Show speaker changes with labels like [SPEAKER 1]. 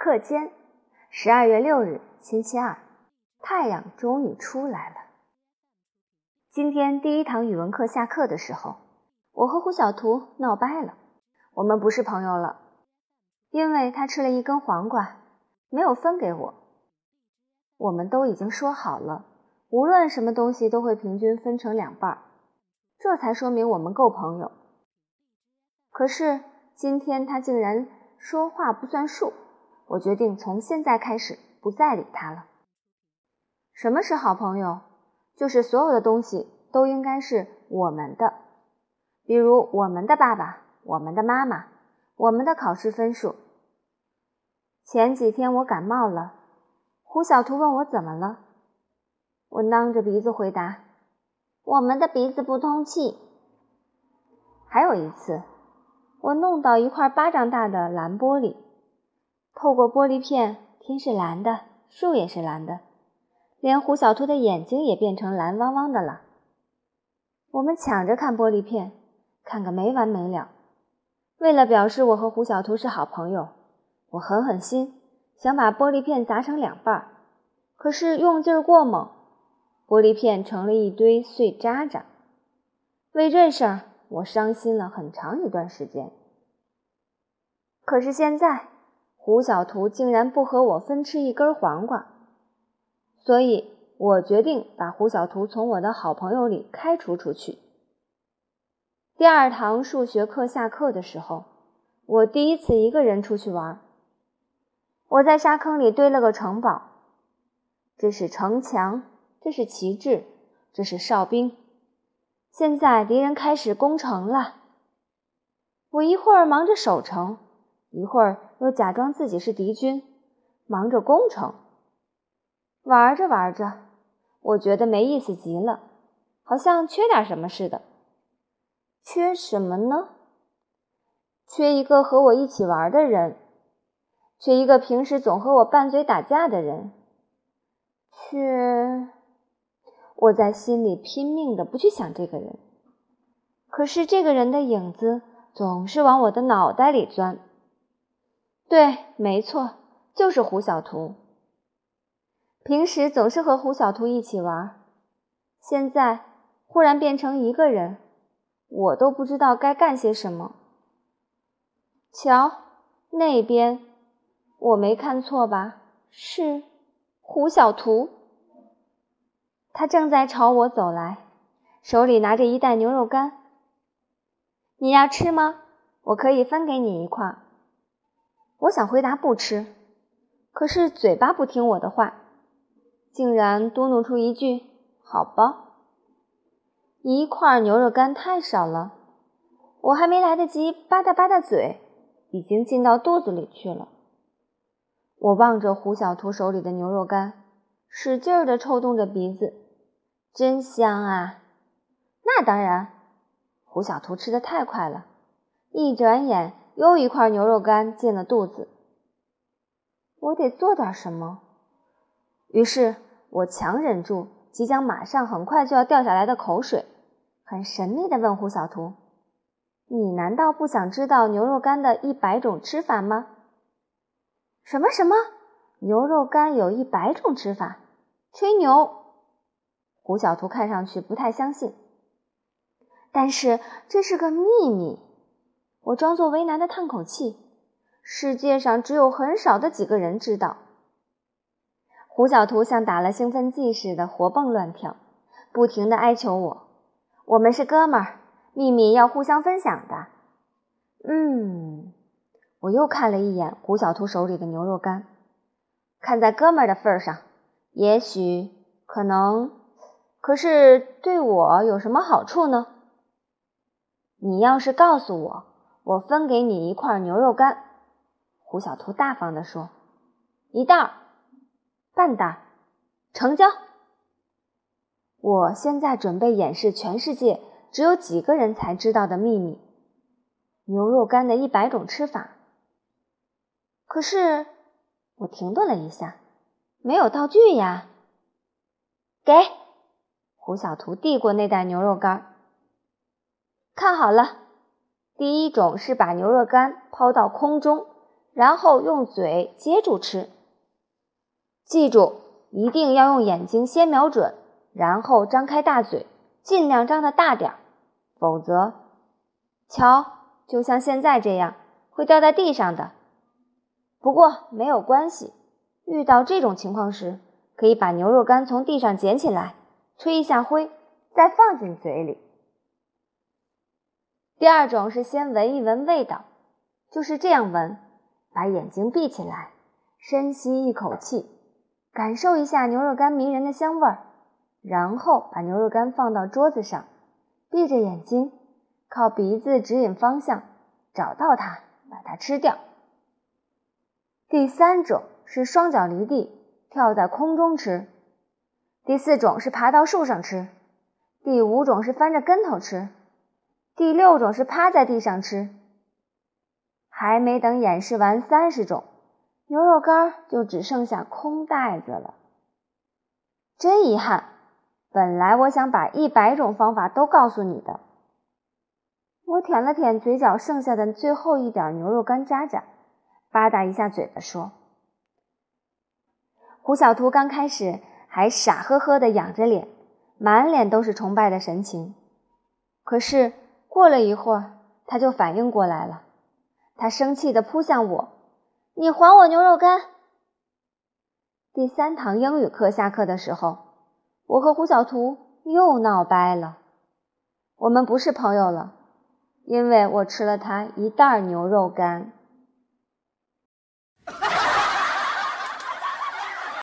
[SPEAKER 1] 课间，十二月六日，星期二，太阳终于出来了。今天第一堂语文课下课的时候，我和胡小图闹掰了，我们不是朋友了，因为他吃了一根黄瓜，没有分给我。我们都已经说好了，无论什么东西都会平均分成两半儿，这才说明我们够朋友。可是今天他竟然说话不算数，我决定从现在开始不再理他了。什么是好朋友？就是所有的东西都应该是我们的，比如我们的爸爸、我们的妈妈、我们的考试分数。前几天我感冒了。胡小图问我怎么了，我囔着鼻子回答：“我们的鼻子不通气。”还有一次，我弄到一块巴掌大的蓝玻璃，透过玻璃片，天是蓝的，树也是蓝的，连胡小图的眼睛也变成蓝汪汪的了。我们抢着看玻璃片，看个没完没了。为了表示我和胡小图是好朋友，我狠狠心。想把玻璃片砸成两半儿，可是用劲儿过猛，玻璃片成了一堆碎渣渣。为这事儿，我伤心了很长一段时间。可是现在，胡小图竟然不和我分吃一根黄瓜，所以我决定把胡小图从我的好朋友里开除出去。第二堂数学课下课的时候，我第一次一个人出去玩。我在沙坑里堆了个城堡，这是城墙，这是旗帜，这是哨兵。现在敌人开始攻城了，我一会儿忙着守城，一会儿又假装自己是敌军，忙着攻城。玩着玩着，我觉得没意思极了，好像缺点什么似的。缺什么呢？缺一个和我一起玩的人。缺一个平时总和我拌嘴打架的人，缺我在心里拼命的不去想这个人，可是这个人的影子总是往我的脑袋里钻。对，没错，就是胡小图。平时总是和胡小图一起玩，现在忽然变成一个人，我都不知道该干些什么。瞧，那边。我没看错吧？是胡小图，他正在朝我走来，手里拿着一袋牛肉干。你要吃吗？我可以分给你一块。我想回答不吃，可是嘴巴不听我的话，竟然嘟囔出一句：“好吧。”一块牛肉干太少了，我还没来得及吧嗒吧嗒嘴，已经进到肚子里去了。我望着胡小图手里的牛肉干，使劲儿地抽动着鼻子，真香啊！那当然，胡小图吃的太快了，一转眼又一块牛肉干进了肚子。我得做点什么，于是我强忍住即将马上很快就要掉下来的口水，很神秘地问胡小图：“你难道不想知道牛肉干的一百种吃法吗？”什么什么？牛肉干有一百种吃法？吹牛！胡小图看上去不太相信。但是这是个秘密。我装作为难的叹口气。世界上只有很少的几个人知道。胡小图像打了兴奋剂似的活蹦乱跳，不停的哀求我：“我们是哥们儿，秘密要互相分享的。”嗯。我又看了一眼胡小图手里的牛肉干，看在哥们儿的份上，也许可能，可是对我有什么好处呢？你要是告诉我，我分给你一块牛肉干。胡小图大方地说：“一袋，半袋，成交。”我现在准备演示全世界只有几个人才知道的秘密——牛肉干的一百种吃法。可是，我停顿了一下，没有道具呀。给胡小图递过那袋牛肉干，看好了，第一种是把牛肉干抛到空中，然后用嘴接住吃。记住，一定要用眼睛先瞄准，然后张开大嘴，尽量张得大点儿，否则，瞧，就像现在这样，会掉在地上的。不过没有关系，遇到这种情况时，可以把牛肉干从地上捡起来，吹一下灰，再放进嘴里。第二种是先闻一闻味道，就是这样闻：把眼睛闭起来，深吸一口气，感受一下牛肉干迷人的香味儿，然后把牛肉干放到桌子上，闭着眼睛，靠鼻子指引方向，找到它，把它吃掉。第三种是双脚离地，跳在空中吃；第四种是爬到树上吃；第五种是翻着跟头吃。第六种是趴在地上吃，还没等演示完三十种牛肉干，就只剩下空袋子了。真遗憾，本来我想把一百种方法都告诉你的。我舔了舔嘴角剩下的最后一点牛肉干渣渣，吧嗒一下嘴巴说：“胡小图刚开始还傻呵呵的仰着脸，满脸都是崇拜的神情，可是……”过了一会儿，他就反应过来了，他生气地扑向我：“你还我牛肉干！”第三堂英语课下课的时候，我和胡小图又闹掰了，我们不是朋友了，因为我吃了他一袋牛肉干。